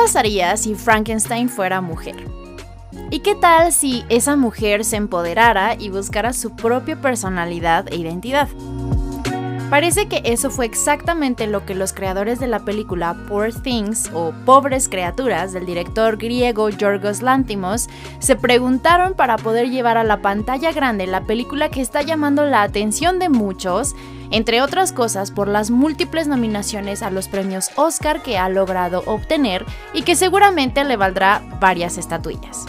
pasaría si Frankenstein fuera mujer? ¿Y qué tal si esa mujer se empoderara y buscara su propia personalidad e identidad? Parece que eso fue exactamente lo que los creadores de la película Poor Things o Pobres Criaturas del director griego Yorgos Lantimos se preguntaron para poder llevar a la pantalla grande la película que está llamando la atención de muchos, entre otras cosas por las múltiples nominaciones a los premios Oscar que ha logrado obtener y que seguramente le valdrá varias estatuillas.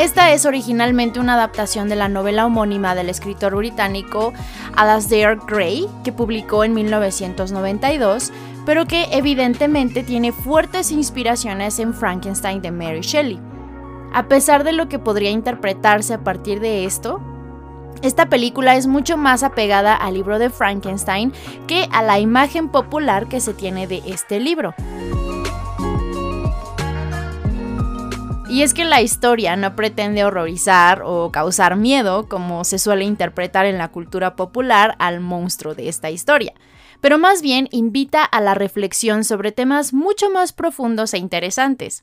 Esta es originalmente una adaptación de la novela homónima del escritor británico Alasdair Gray, que publicó en 1992, pero que evidentemente tiene fuertes inspiraciones en Frankenstein de Mary Shelley. A pesar de lo que podría interpretarse a partir de esto, esta película es mucho más apegada al libro de Frankenstein que a la imagen popular que se tiene de este libro. Y es que la historia no pretende horrorizar o causar miedo, como se suele interpretar en la cultura popular, al monstruo de esta historia, pero más bien invita a la reflexión sobre temas mucho más profundos e interesantes.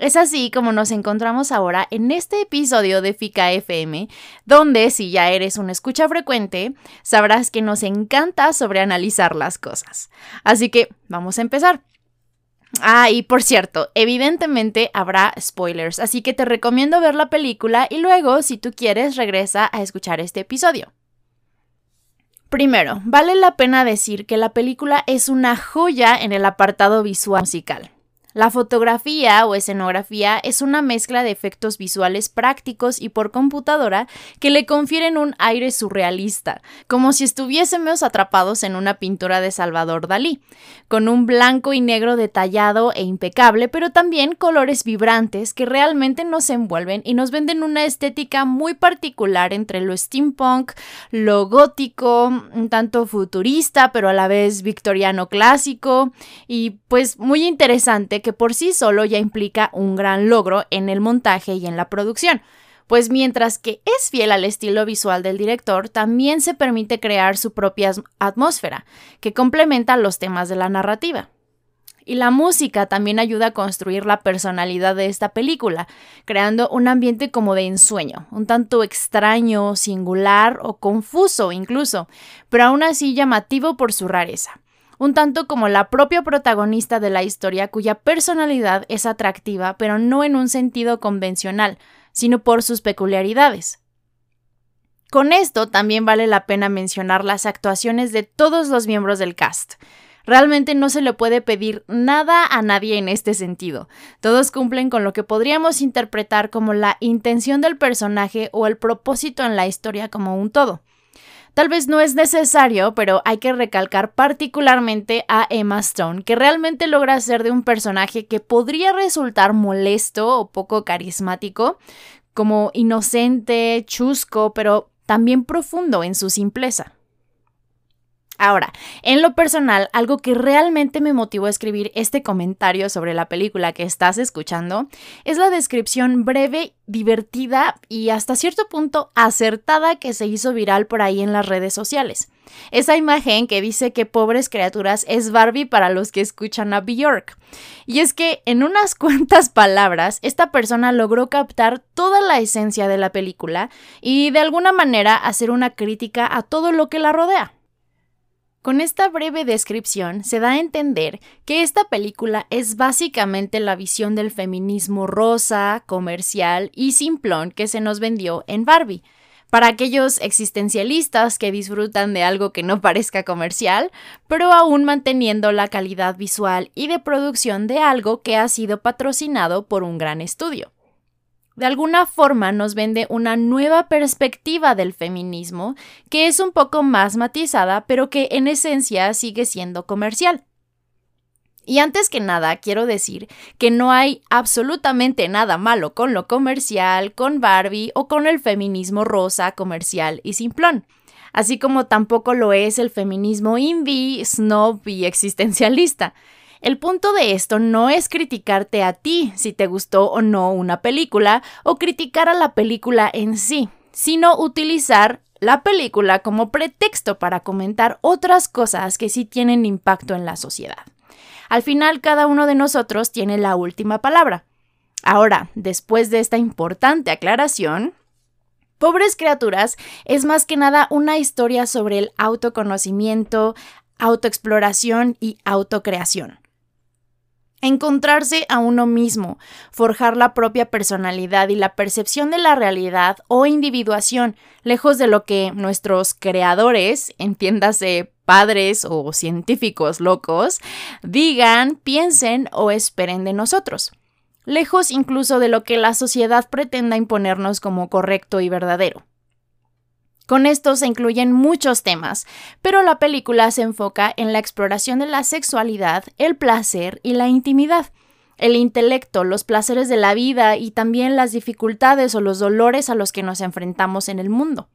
Es así como nos encontramos ahora en este episodio de FICA FM, donde si ya eres un escucha frecuente, sabrás que nos encanta sobreanalizar las cosas. Así que vamos a empezar. Ah, y por cierto, evidentemente habrá spoilers, así que te recomiendo ver la película y luego, si tú quieres, regresa a escuchar este episodio. Primero, vale la pena decir que la película es una joya en el apartado visual musical. La fotografía o escenografía es una mezcla de efectos visuales prácticos y por computadora que le confieren un aire surrealista, como si estuviésemos atrapados en una pintura de Salvador Dalí, con un blanco y negro detallado e impecable, pero también colores vibrantes que realmente nos envuelven y nos venden una estética muy particular entre lo steampunk, lo gótico, un tanto futurista, pero a la vez victoriano clásico, y pues muy interesante que por sí solo ya implica un gran logro en el montaje y en la producción, pues mientras que es fiel al estilo visual del director, también se permite crear su propia atmósfera, que complementa los temas de la narrativa. Y la música también ayuda a construir la personalidad de esta película, creando un ambiente como de ensueño, un tanto extraño, singular o confuso incluso, pero aún así llamativo por su rareza un tanto como la propia protagonista de la historia cuya personalidad es atractiva, pero no en un sentido convencional, sino por sus peculiaridades. Con esto también vale la pena mencionar las actuaciones de todos los miembros del cast. Realmente no se le puede pedir nada a nadie en este sentido. Todos cumplen con lo que podríamos interpretar como la intención del personaje o el propósito en la historia como un todo. Tal vez no es necesario, pero hay que recalcar particularmente a Emma Stone, que realmente logra ser de un personaje que podría resultar molesto o poco carismático, como inocente, chusco, pero también profundo en su simpleza. Ahora, en lo personal, algo que realmente me motivó a escribir este comentario sobre la película que estás escuchando es la descripción breve, divertida y hasta cierto punto acertada que se hizo viral por ahí en las redes sociales. Esa imagen que dice que pobres criaturas es Barbie para los que escuchan a Bjork. Y es que en unas cuantas palabras, esta persona logró captar toda la esencia de la película y de alguna manera hacer una crítica a todo lo que la rodea. Con esta breve descripción se da a entender que esta película es básicamente la visión del feminismo rosa, comercial y simplón que se nos vendió en Barbie. Para aquellos existencialistas que disfrutan de algo que no parezca comercial, pero aún manteniendo la calidad visual y de producción de algo que ha sido patrocinado por un gran estudio de alguna forma nos vende una nueva perspectiva del feminismo que es un poco más matizada, pero que en esencia sigue siendo comercial. Y antes que nada, quiero decir que no hay absolutamente nada malo con lo comercial, con Barbie o con el feminismo rosa, comercial y simplón. Así como tampoco lo es el feminismo indie, snob y existencialista. El punto de esto no es criticarte a ti si te gustó o no una película o criticar a la película en sí, sino utilizar la película como pretexto para comentar otras cosas que sí tienen impacto en la sociedad. Al final, cada uno de nosotros tiene la última palabra. Ahora, después de esta importante aclaración, Pobres criaturas es más que nada una historia sobre el autoconocimiento, autoexploración y autocreación. Encontrarse a uno mismo, forjar la propia personalidad y la percepción de la realidad o individuación, lejos de lo que nuestros creadores, entiéndase padres o científicos locos, digan, piensen o esperen de nosotros lejos incluso de lo que la sociedad pretenda imponernos como correcto y verdadero. Con esto se incluyen muchos temas, pero la película se enfoca en la exploración de la sexualidad, el placer y la intimidad, el intelecto, los placeres de la vida y también las dificultades o los dolores a los que nos enfrentamos en el mundo.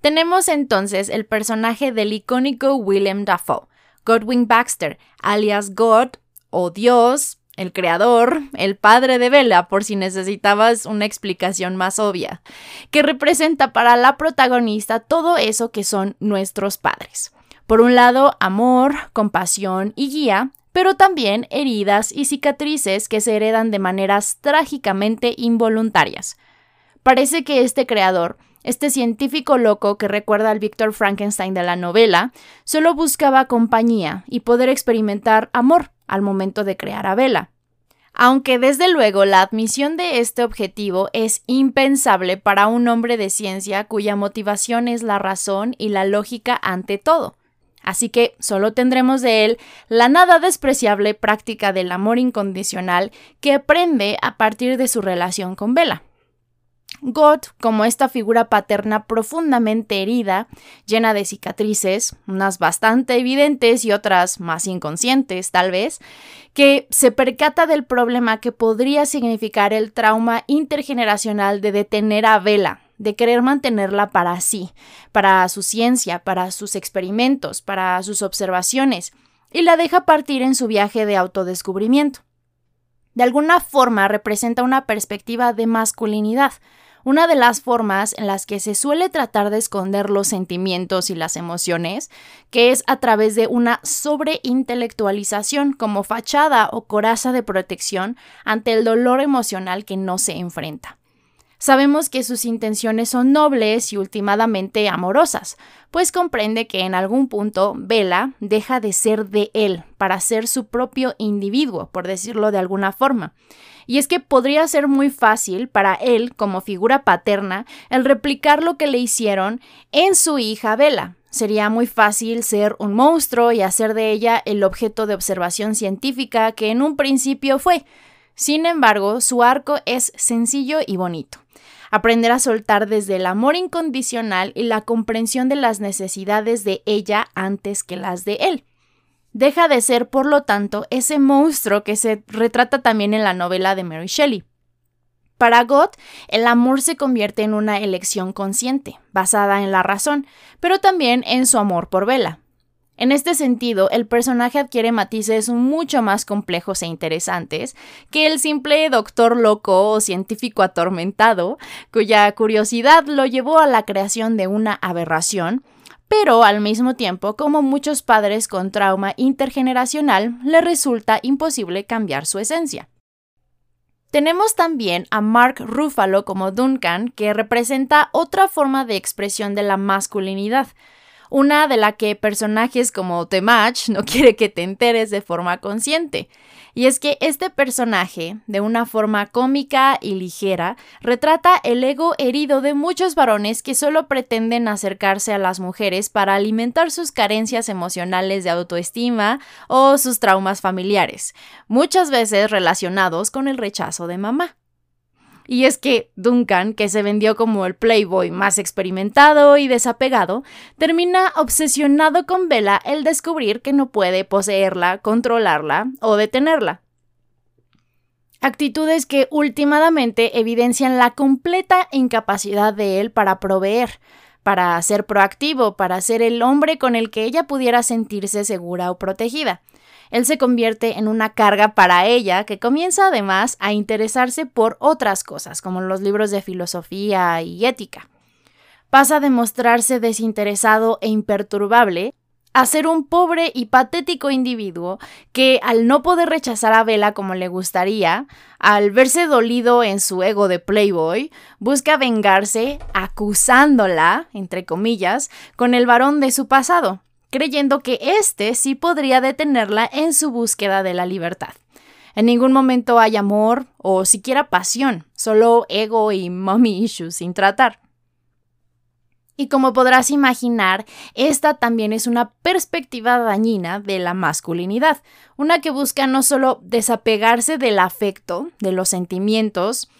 Tenemos entonces el personaje del icónico William Dafoe, Godwin Baxter, alias God o Dios, el creador, el padre de Bella, por si necesitabas una explicación más obvia, que representa para la protagonista todo eso que son nuestros padres. Por un lado, amor, compasión y guía, pero también heridas y cicatrices que se heredan de maneras trágicamente involuntarias. Parece que este creador, este científico loco que recuerda al Victor Frankenstein de la novela, solo buscaba compañía y poder experimentar amor, al momento de crear a Vela. Aunque desde luego la admisión de este objetivo es impensable para un hombre de ciencia cuya motivación es la razón y la lógica ante todo. Así que solo tendremos de él la nada despreciable práctica del amor incondicional que aprende a partir de su relación con Vela. God, como esta figura paterna profundamente herida, llena de cicatrices, unas bastante evidentes y otras más inconscientes tal vez, que se percata del problema que podría significar el trauma intergeneracional de detener a Vela, de querer mantenerla para sí, para su ciencia, para sus experimentos, para sus observaciones, y la deja partir en su viaje de autodescubrimiento. De alguna forma representa una perspectiva de masculinidad, una de las formas en las que se suele tratar de esconder los sentimientos y las emociones, que es a través de una sobreintelectualización como fachada o coraza de protección ante el dolor emocional que no se enfrenta. Sabemos que sus intenciones son nobles y últimamente amorosas, pues comprende que en algún punto Vela deja de ser de él para ser su propio individuo, por decirlo de alguna forma. Y es que podría ser muy fácil para él, como figura paterna, el replicar lo que le hicieron en su hija Bella. Sería muy fácil ser un monstruo y hacer de ella el objeto de observación científica que en un principio fue. Sin embargo, su arco es sencillo y bonito. Aprender a soltar desde el amor incondicional y la comprensión de las necesidades de ella antes que las de él deja de ser, por lo tanto, ese monstruo que se retrata también en la novela de Mary Shelley. Para Gott, el amor se convierte en una elección consciente, basada en la razón, pero también en su amor por Bella. En este sentido, el personaje adquiere matices mucho más complejos e interesantes que el simple doctor loco o científico atormentado, cuya curiosidad lo llevó a la creación de una aberración, pero al mismo tiempo, como muchos padres con trauma intergeneracional, le resulta imposible cambiar su esencia. Tenemos también a Mark Ruffalo como Duncan, que representa otra forma de expresión de la masculinidad, una de la que personajes como Temach no quiere que te enteres de forma consciente. Y es que este personaje, de una forma cómica y ligera, retrata el ego herido de muchos varones que solo pretenden acercarse a las mujeres para alimentar sus carencias emocionales de autoestima o sus traumas familiares, muchas veces relacionados con el rechazo de mamá. Y es que Duncan, que se vendió como el playboy más experimentado y desapegado, termina obsesionado con Bella el descubrir que no puede poseerla, controlarla o detenerla. Actitudes que últimamente evidencian la completa incapacidad de él para proveer, para ser proactivo, para ser el hombre con el que ella pudiera sentirse segura o protegida él se convierte en una carga para ella que comienza además a interesarse por otras cosas, como los libros de filosofía y ética. Pasa a demostrarse desinteresado e imperturbable a ser un pobre y patético individuo que al no poder rechazar a Bella como le gustaría, al verse dolido en su ego de Playboy, busca vengarse acusándola, entre comillas, con el varón de su pasado, creyendo que éste sí podría detenerla en su búsqueda de la libertad. En ningún momento hay amor o siquiera pasión, solo ego y mommy issues sin tratar. Y como podrás imaginar, esta también es una perspectiva dañina de la masculinidad, una que busca no solo desapegarse del afecto, de los sentimientos,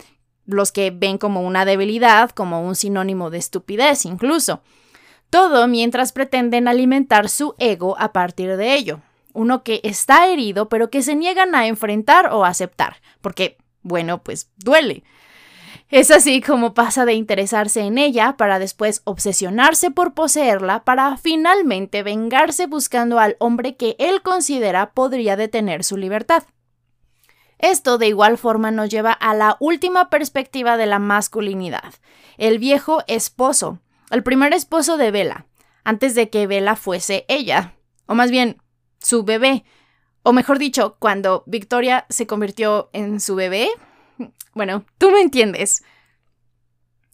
los que ven como una debilidad, como un sinónimo de estupidez incluso, todo mientras pretenden alimentar su ego a partir de ello, uno que está herido pero que se niegan a enfrentar o aceptar, porque, bueno, pues duele. Es así como pasa de interesarse en ella para después obsesionarse por poseerla para finalmente vengarse buscando al hombre que él considera podría detener su libertad. Esto de igual forma nos lleva a la última perspectiva de la masculinidad, el viejo esposo, el primer esposo de Bella, antes de que Bella fuese ella, o más bien su bebé, o mejor dicho, cuando Victoria se convirtió en su bebé, bueno, tú me entiendes.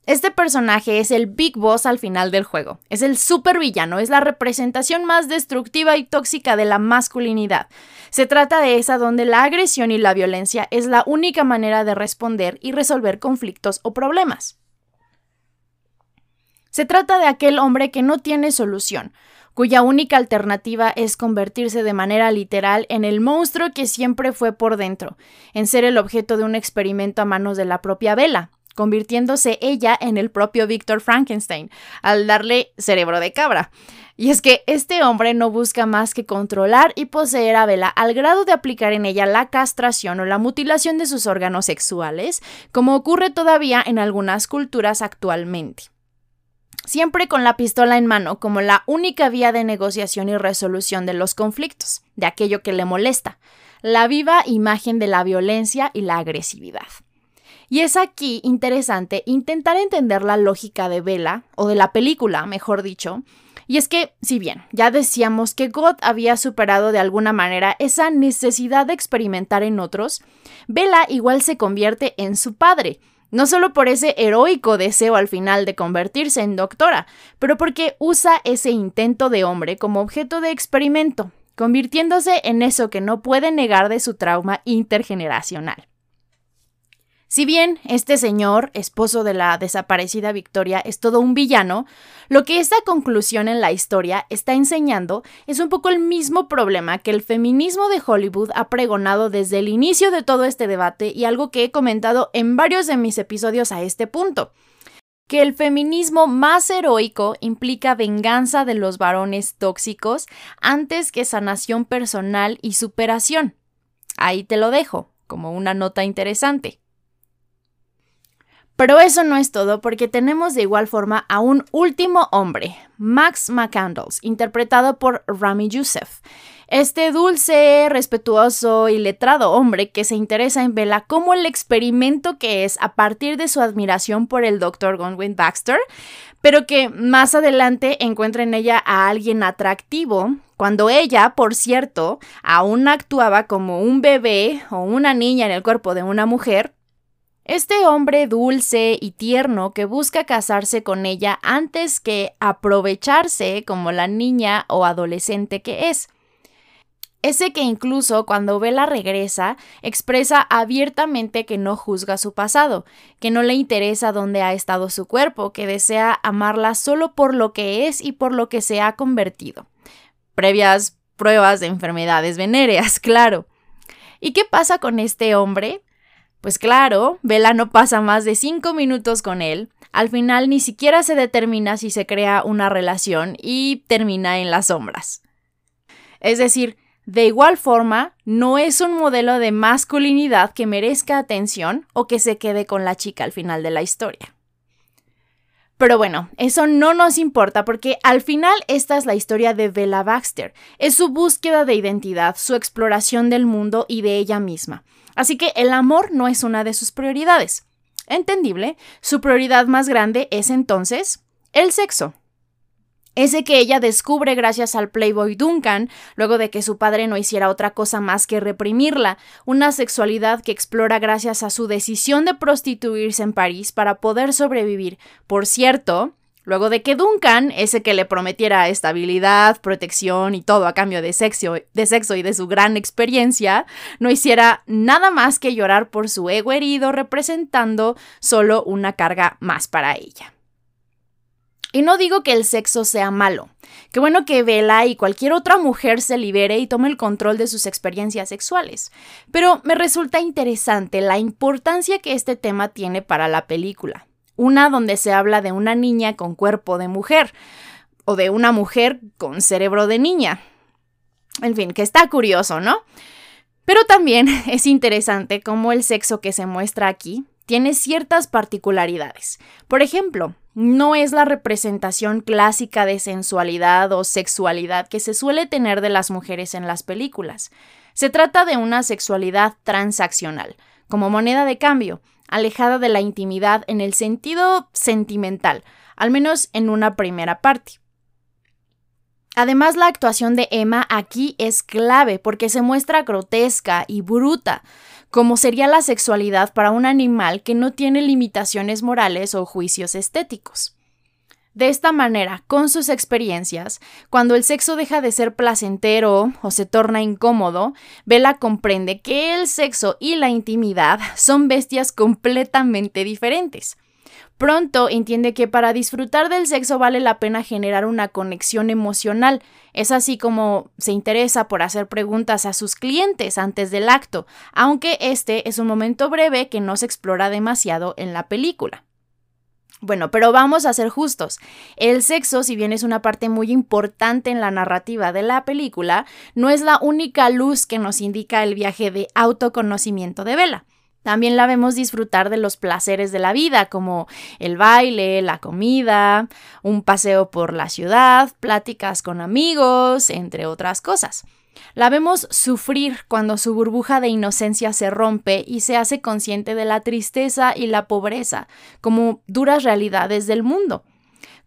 Este personaje es el Big Boss al final del juego. Es el supervillano, es la representación más destructiva y tóxica de la masculinidad. Se trata de esa donde la agresión y la violencia es la única manera de responder y resolver conflictos o problemas. Se trata de aquel hombre que no tiene solución, cuya única alternativa es convertirse de manera literal en el monstruo que siempre fue por dentro, en ser el objeto de un experimento a manos de la propia Vela, convirtiéndose ella en el propio Víctor Frankenstein, al darle cerebro de cabra. Y es que este hombre no busca más que controlar y poseer a Vela al grado de aplicar en ella la castración o la mutilación de sus órganos sexuales, como ocurre todavía en algunas culturas actualmente siempre con la pistola en mano como la única vía de negociación y resolución de los conflictos, de aquello que le molesta, la viva imagen de la violencia y la agresividad. Y es aquí interesante intentar entender la lógica de Bella, o de la película, mejor dicho, y es que, si bien ya decíamos que God había superado de alguna manera esa necesidad de experimentar en otros, Bella igual se convierte en su padre, no solo por ese heroico deseo al final de convertirse en doctora, pero porque usa ese intento de hombre como objeto de experimento, convirtiéndose en eso que no puede negar de su trauma intergeneracional. Si bien este señor, esposo de la desaparecida Victoria, es todo un villano, lo que esta conclusión en la historia está enseñando es un poco el mismo problema que el feminismo de Hollywood ha pregonado desde el inicio de todo este debate y algo que he comentado en varios de mis episodios a este punto que el feminismo más heroico implica venganza de los varones tóxicos antes que sanación personal y superación. Ahí te lo dejo, como una nota interesante. Pero eso no es todo porque tenemos de igual forma a un último hombre, Max McCandles, interpretado por Rami Youssef. Este dulce, respetuoso y letrado hombre que se interesa en Bella como el experimento que es a partir de su admiración por el Dr. Gonwin Baxter, pero que más adelante encuentra en ella a alguien atractivo, cuando ella, por cierto, aún actuaba como un bebé o una niña en el cuerpo de una mujer, este hombre dulce y tierno que busca casarse con ella antes que aprovecharse como la niña o adolescente que es. Ese que incluso cuando Bella regresa expresa abiertamente que no juzga su pasado, que no le interesa dónde ha estado su cuerpo, que desea amarla solo por lo que es y por lo que se ha convertido. Previas pruebas de enfermedades venéreas, claro. ¿Y qué pasa con este hombre? Pues claro, Bella no pasa más de cinco minutos con él, al final ni siquiera se determina si se crea una relación y termina en las sombras. Es decir, de igual forma, no es un modelo de masculinidad que merezca atención o que se quede con la chica al final de la historia. Pero bueno, eso no nos importa porque al final esta es la historia de Bella Baxter. Es su búsqueda de identidad, su exploración del mundo y de ella misma. Así que el amor no es una de sus prioridades. Entendible, su prioridad más grande es entonces el sexo. ese que ella descubre gracias al Playboy Duncan, luego de que su padre no hiciera otra cosa más que reprimirla, una sexualidad que explora gracias a su decisión de prostituirse en París para poder sobrevivir. Por cierto, luego de que Duncan, ese que le prometiera estabilidad, protección y todo a cambio de sexo, de sexo y de su gran experiencia, no hiciera nada más que llorar por su ego herido representando solo una carga más para ella. Y no digo que el sexo sea malo. Qué bueno que Bella y cualquier otra mujer se libere y tome el control de sus experiencias sexuales. Pero me resulta interesante la importancia que este tema tiene para la película. Una donde se habla de una niña con cuerpo de mujer o de una mujer con cerebro de niña. En fin, que está curioso, ¿no? Pero también es interesante cómo el sexo que se muestra aquí tiene ciertas particularidades. Por ejemplo, no es la representación clásica de sensualidad o sexualidad que se suele tener de las mujeres en las películas. Se trata de una sexualidad transaccional, como moneda de cambio, alejada de la intimidad en el sentido sentimental, al menos en una primera parte. Además, la actuación de Emma aquí es clave porque se muestra grotesca y bruta, como sería la sexualidad para un animal que no tiene limitaciones morales o juicios estéticos. De esta manera, con sus experiencias, cuando el sexo deja de ser placentero o se torna incómodo, Bella comprende que el sexo y la intimidad son bestias completamente diferentes. Pronto entiende que para disfrutar del sexo vale la pena generar una conexión emocional. Es así como se interesa por hacer preguntas a sus clientes antes del acto, aunque este es un momento breve que no se explora demasiado en la película. Bueno, pero vamos a ser justos. El sexo, si bien es una parte muy importante en la narrativa de la película, no es la única luz que nos indica el viaje de autoconocimiento de Vela. También la vemos disfrutar de los placeres de la vida, como el baile, la comida, un paseo por la ciudad, pláticas con amigos, entre otras cosas. La vemos sufrir cuando su burbuja de inocencia se rompe y se hace consciente de la tristeza y la pobreza como duras realidades del mundo.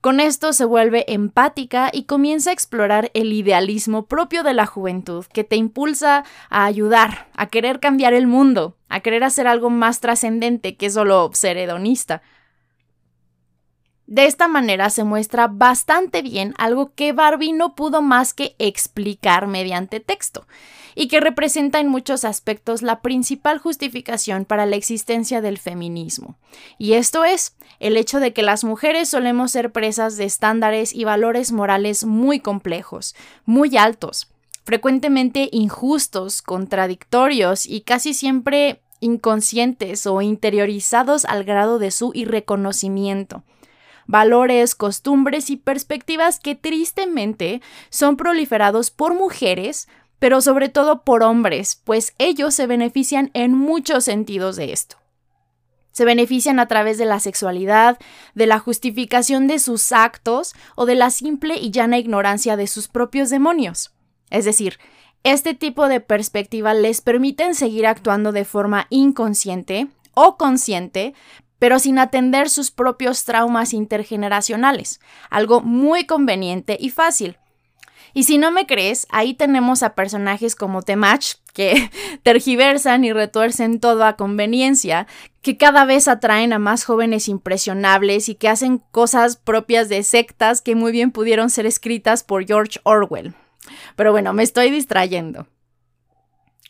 Con esto se vuelve empática y comienza a explorar el idealismo propio de la juventud, que te impulsa a ayudar, a querer cambiar el mundo, a querer hacer algo más trascendente que solo ser hedonista. De esta manera se muestra bastante bien algo que Barbie no pudo más que explicar mediante texto, y que representa en muchos aspectos la principal justificación para la existencia del feminismo. Y esto es el hecho de que las mujeres solemos ser presas de estándares y valores morales muy complejos, muy altos, frecuentemente injustos, contradictorios y casi siempre inconscientes o interiorizados al grado de su irreconocimiento valores, costumbres y perspectivas que tristemente son proliferados por mujeres, pero sobre todo por hombres, pues ellos se benefician en muchos sentidos de esto. Se benefician a través de la sexualidad, de la justificación de sus actos o de la simple y llana ignorancia de sus propios demonios. Es decir, este tipo de perspectiva les permiten seguir actuando de forma inconsciente o consciente, pero sin atender sus propios traumas intergeneracionales, algo muy conveniente y fácil. Y si no me crees, ahí tenemos a personajes como Temach, que tergiversan y retuercen todo a conveniencia, que cada vez atraen a más jóvenes impresionables y que hacen cosas propias de sectas que muy bien pudieron ser escritas por George Orwell. Pero bueno, me estoy distrayendo.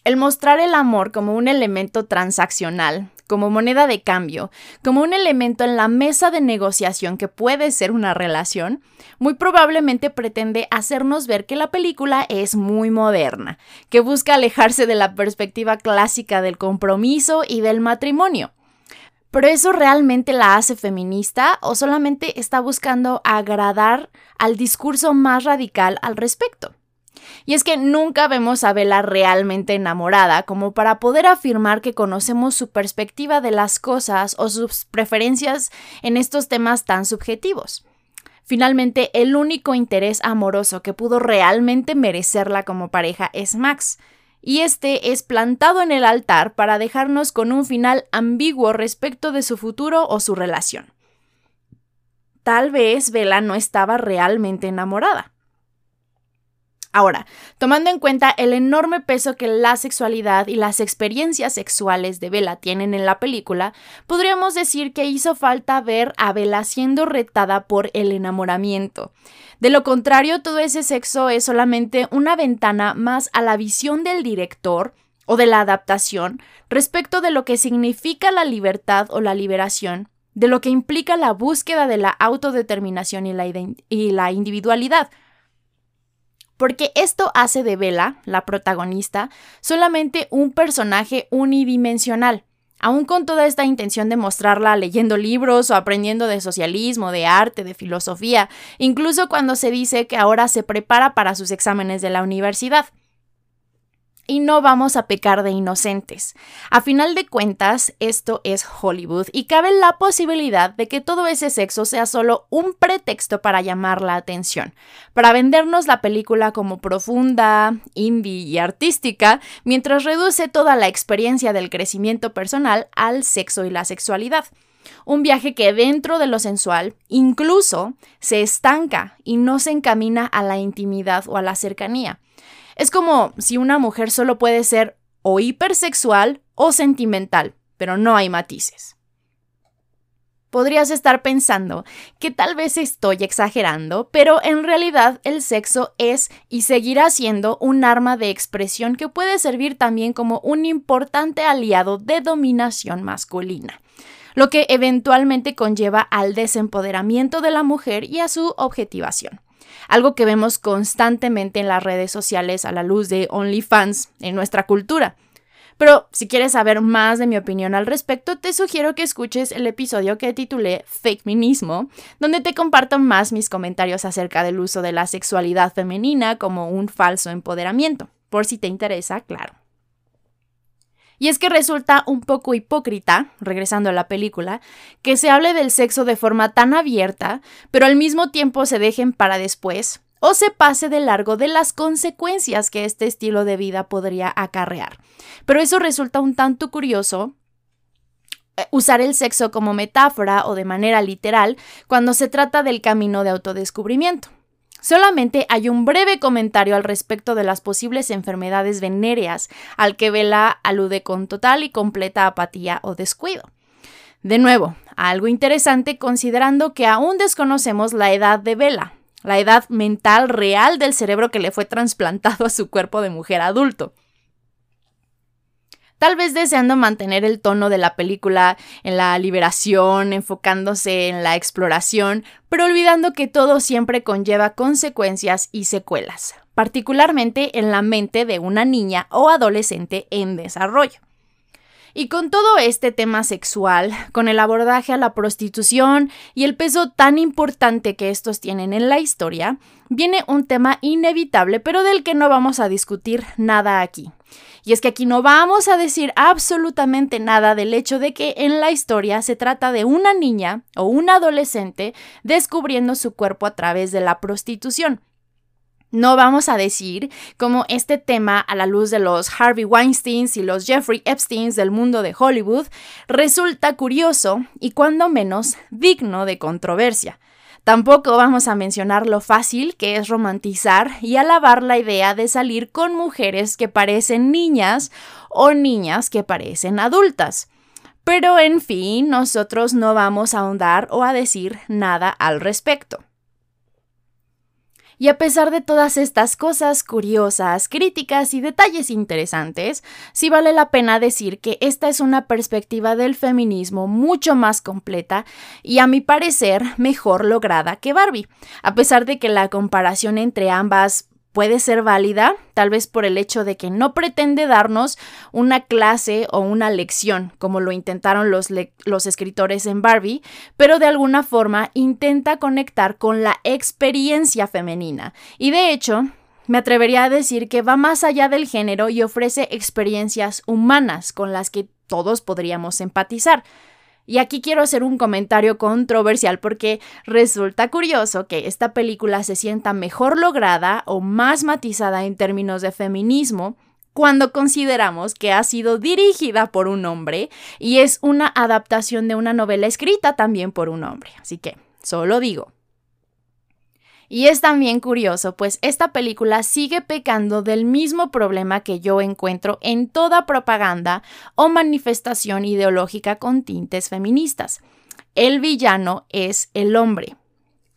El mostrar el amor como un elemento transaccional, como moneda de cambio, como un elemento en la mesa de negociación que puede ser una relación, muy probablemente pretende hacernos ver que la película es muy moderna, que busca alejarse de la perspectiva clásica del compromiso y del matrimonio. ¿Pero eso realmente la hace feminista o solamente está buscando agradar al discurso más radical al respecto? Y es que nunca vemos a Bella realmente enamorada como para poder afirmar que conocemos su perspectiva de las cosas o sus preferencias en estos temas tan subjetivos. Finalmente, el único interés amoroso que pudo realmente merecerla como pareja es Max, y este es plantado en el altar para dejarnos con un final ambiguo respecto de su futuro o su relación. tal vez Bella no estaba realmente enamorada. Ahora, tomando en cuenta el enorme peso que la sexualidad y las experiencias sexuales de Bella tienen en la película, podríamos decir que hizo falta ver a Bella siendo retada por el enamoramiento. De lo contrario, todo ese sexo es solamente una ventana más a la visión del director o de la adaptación respecto de lo que significa la libertad o la liberación, de lo que implica la búsqueda de la autodeterminación y la, y la individualidad, porque esto hace de Bella, la protagonista, solamente un personaje unidimensional, aún con toda esta intención de mostrarla leyendo libros o aprendiendo de socialismo, de arte, de filosofía, incluso cuando se dice que ahora se prepara para sus exámenes de la universidad y no vamos a pecar de inocentes. A final de cuentas, esto es Hollywood y cabe la posibilidad de que todo ese sexo sea solo un pretexto para llamar la atención, para vendernos la película como profunda, indie y artística, mientras reduce toda la experiencia del crecimiento personal al sexo y la sexualidad. Un viaje que dentro de lo sensual incluso se estanca y no se encamina a la intimidad o a la cercanía. Es como si una mujer solo puede ser o hipersexual o sentimental, pero no hay matices. Podrías estar pensando que tal vez estoy exagerando, pero en realidad el sexo es y seguirá siendo un arma de expresión que puede servir también como un importante aliado de dominación masculina, lo que eventualmente conlleva al desempoderamiento de la mujer y a su objetivación algo que vemos constantemente en las redes sociales a la luz de OnlyFans en nuestra cultura. Pero si quieres saber más de mi opinión al respecto, te sugiero que escuches el episodio que titulé Fake Minismo, donde te comparto más mis comentarios acerca del uso de la sexualidad femenina como un falso empoderamiento, por si te interesa, claro. Y es que resulta un poco hipócrita, regresando a la película, que se hable del sexo de forma tan abierta, pero al mismo tiempo se dejen para después o se pase de largo de las consecuencias que este estilo de vida podría acarrear. Pero eso resulta un tanto curioso eh, usar el sexo como metáfora o de manera literal cuando se trata del camino de autodescubrimiento. Solamente hay un breve comentario al respecto de las posibles enfermedades venéreas, al que Vela alude con total y completa apatía o descuido. De nuevo, algo interesante considerando que aún desconocemos la edad de Vela, la edad mental real del cerebro que le fue trasplantado a su cuerpo de mujer adulto tal vez deseando mantener el tono de la película en la liberación, enfocándose en la exploración, pero olvidando que todo siempre conlleva consecuencias y secuelas, particularmente en la mente de una niña o adolescente en desarrollo. Y con todo este tema sexual, con el abordaje a la prostitución y el peso tan importante que estos tienen en la historia, viene un tema inevitable pero del que no vamos a discutir nada aquí. Y es que aquí no vamos a decir absolutamente nada del hecho de que en la historia se trata de una niña o un adolescente descubriendo su cuerpo a través de la prostitución. No vamos a decir cómo este tema, a la luz de los Harvey Weinsteins y los Jeffrey Epsteins del mundo de Hollywood, resulta curioso y cuando menos digno de controversia. Tampoco vamos a mencionar lo fácil que es romantizar y alabar la idea de salir con mujeres que parecen niñas o niñas que parecen adultas. Pero en fin, nosotros no vamos a ahondar o a decir nada al respecto. Y a pesar de todas estas cosas curiosas, críticas y detalles interesantes, sí vale la pena decir que esta es una perspectiva del feminismo mucho más completa y a mi parecer mejor lograda que Barbie, a pesar de que la comparación entre ambas puede ser válida, tal vez por el hecho de que no pretende darnos una clase o una lección, como lo intentaron los, escritores en Barbie, pero de alguna forma intenta conectar con la experiencia femenina. Y de hecho, me atrevería a decir que va más allá del género y ofrece experiencias humanas con las que todos podríamos empatizar. Y aquí quiero hacer un comentario controversial porque resulta curioso que esta película se sienta mejor lograda o más matizada en términos de feminismo cuando consideramos que ha sido dirigida por un hombre y es una adaptación de una novela escrita también por un hombre. Así que solo digo. Y es también curioso, pues esta película sigue pecando del mismo problema que yo encuentro en toda propaganda o manifestación ideológica con tintes feministas. El villano es el hombre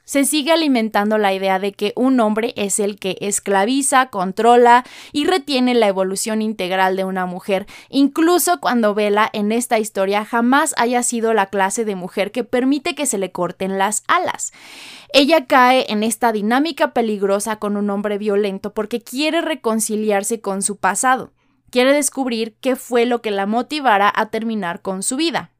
se sigue alimentando la idea de que un hombre es el que esclaviza, controla y retiene la evolución integral de una mujer, incluso cuando Vela en esta historia jamás haya sido la clase de mujer que permite que se le corten las alas. Ella cae en esta dinámica peligrosa con un hombre violento porque quiere reconciliarse con su pasado, quiere descubrir qué fue lo que la motivara a terminar con su vida.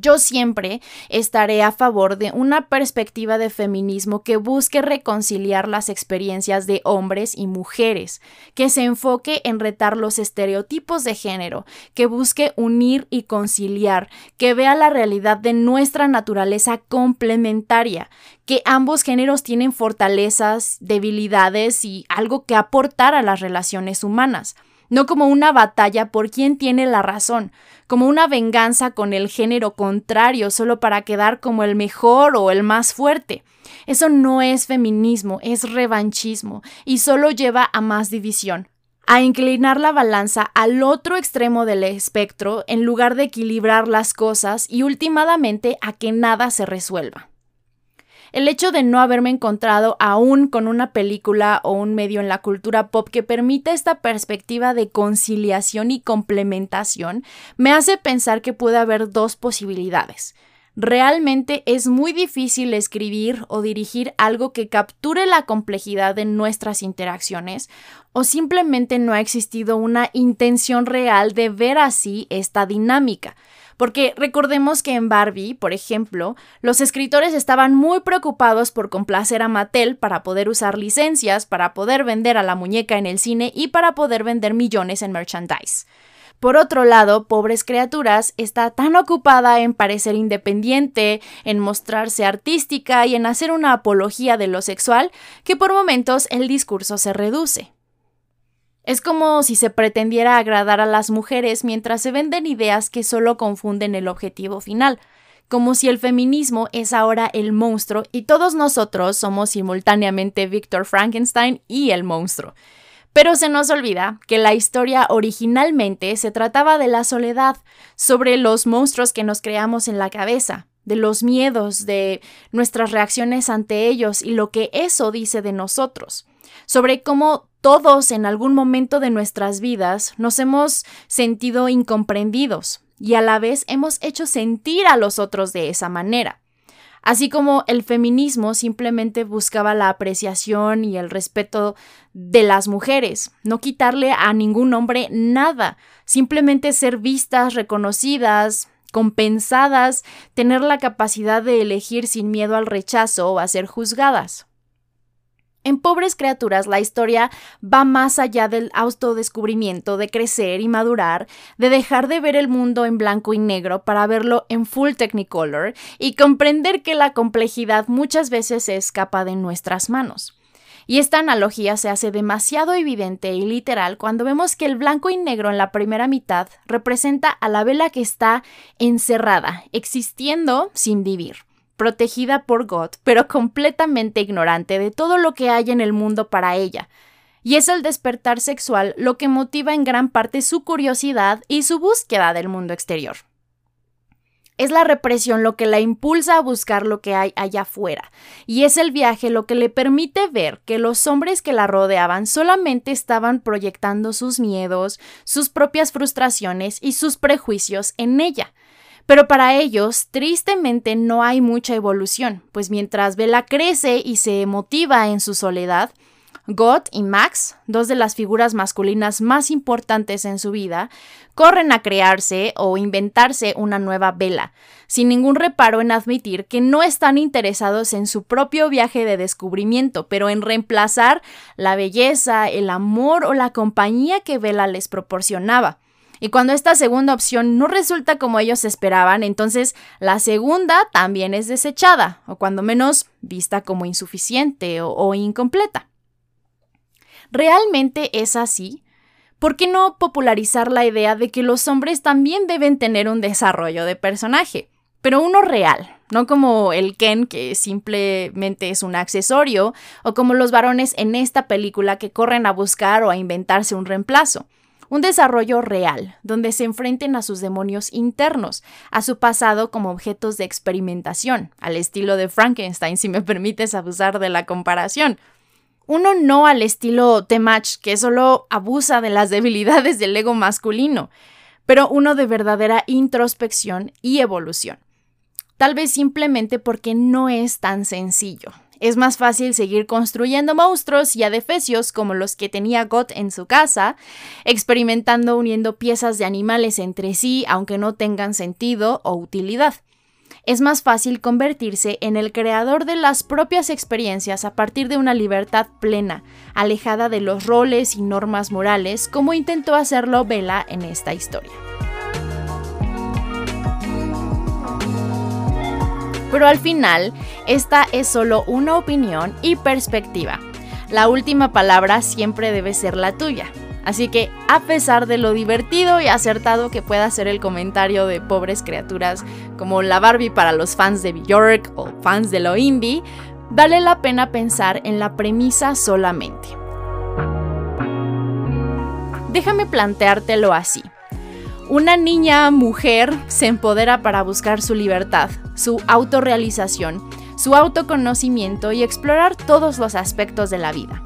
Yo siempre estaré a favor de una perspectiva de feminismo que busque reconciliar las experiencias de hombres y mujeres, que se enfoque en retar los estereotipos de género, que busque unir y conciliar, que vea la realidad de nuestra naturaleza complementaria, que ambos géneros tienen fortalezas, debilidades y algo que aportar a las relaciones humanas no como una batalla por quién tiene la razón, como una venganza con el género contrario solo para quedar como el mejor o el más fuerte. Eso no es feminismo, es revanchismo y solo lleva a más división, a inclinar la balanza al otro extremo del espectro en lugar de equilibrar las cosas y últimamente a que nada se resuelva. El hecho de no haberme encontrado aún con una película o un medio en la cultura pop que permita esta perspectiva de conciliación y complementación me hace pensar que puede haber dos posibilidades. Realmente es muy difícil escribir o dirigir algo que capture la complejidad de nuestras interacciones o simplemente no ha existido una intención real de ver así esta dinámica. Porque recordemos que en Barbie, por ejemplo, los escritores estaban muy preocupados por complacer a Mattel para poder usar licencias, para poder vender a la muñeca en el cine y para poder vender millones en merchandise. Por otro lado, Pobres Criaturas está tan ocupada en parecer independiente, en mostrarse artística y en hacer una apología de lo sexual, que por momentos el discurso se reduce. Es como si se pretendiera agradar a las mujeres mientras se venden ideas que solo confunden el objetivo final, como si el feminismo es ahora el monstruo y todos nosotros somos simultáneamente Victor Frankenstein y el monstruo. Pero se nos olvida que la historia originalmente se trataba de la soledad, sobre los monstruos que nos creamos en la cabeza, de los miedos, de nuestras reacciones ante ellos y lo que eso dice de nosotros, sobre cómo todos en algún momento de nuestras vidas nos hemos sentido incomprendidos y a la vez hemos hecho sentir a los otros de esa manera. Así como el feminismo simplemente buscaba la apreciación y el respeto de las mujeres, no quitarle a ningún hombre nada, simplemente ser vistas, reconocidas, compensadas, tener la capacidad de elegir sin miedo al rechazo o a ser juzgadas. En Pobres Criaturas la historia va más allá del autodescubrimiento, de crecer y madurar, de dejar de ver el mundo en blanco y negro para verlo en full technicolor y comprender que la complejidad muchas veces se escapa de nuestras manos. Y esta analogía se hace demasiado evidente y literal cuando vemos que el blanco y negro en la primera mitad representa a la vela que está encerrada, existiendo sin vivir protegida por God, pero completamente ignorante de todo lo que hay en el mundo para ella. Y es el despertar sexual lo que motiva en gran parte su curiosidad y su búsqueda del mundo exterior. Es la represión lo que la impulsa a buscar lo que hay allá afuera, y es el viaje lo que le permite ver que los hombres que la rodeaban solamente estaban proyectando sus miedos, sus propias frustraciones y sus prejuicios en ella, pero para ellos, tristemente, no hay mucha evolución, pues mientras Bella crece y se motiva en su soledad, God y Max, dos de las figuras masculinas más importantes en su vida, corren a crearse o inventarse una nueva Bella, sin ningún reparo en admitir que no están interesados en su propio viaje de descubrimiento, pero en reemplazar la belleza, el amor o la compañía que Bella les proporcionaba. Y cuando esta segunda opción no resulta como ellos esperaban, entonces la segunda también es desechada, o cuando menos vista como insuficiente o, incompleta. ¿Realmente es así? ¿Por qué no popularizar la idea de que los hombres también deben tener un desarrollo de personaje? pero uno real, no como el Ken que simplemente es un accesorio, o como los varones en esta película que corren a buscar o a inventarse un reemplazo. Un desarrollo real, donde se enfrenten a sus demonios internos, a su pasado como objetos de experimentación, al estilo de Frankenstein, si me permites abusar de la comparación. Uno no al estilo Temach, que solo abusa de las debilidades del ego masculino, pero uno de verdadera introspección y evolución. Tal vez simplemente porque no es tan sencillo. Es más fácil seguir construyendo monstruos y adefesios como los que tenía Gott en su casa, experimentando uniendo piezas de animales entre sí aunque no tengan sentido o utilidad. Es más fácil convertirse en el creador de las propias experiencias a partir de una libertad plena, alejada de los roles y normas morales, como intentó hacerlo Bella en esta historia. Pero al final, esta es solo una opinión y perspectiva. La última palabra siempre debe ser la tuya. Así que, a pesar de lo divertido y acertado que pueda ser el comentario de pobres criaturas como la Barbie para los fans de Bjork o fans de lo indie, vale la pena pensar en la premisa solamente. Déjame planteártelo así. Una niña mujer se empodera para buscar su libertad, su autorrealización, su autoconocimiento y explorar todos los aspectos de la vida.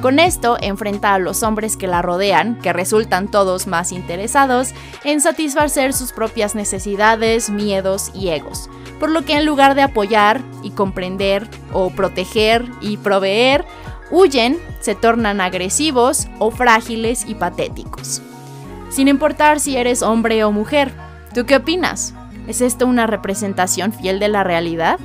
Con esto enfrenta a los hombres que la rodean, que resultan todos más interesados en satisfacer sus propias necesidades, miedos y egos, por lo que en lugar de apoyar y comprender o proteger y proveer, huyen, se tornan agresivos o frágiles y patéticos sin importar si eres hombre o mujer. ¿Tú qué opinas? ¿Es esto una representación fiel de la realidad?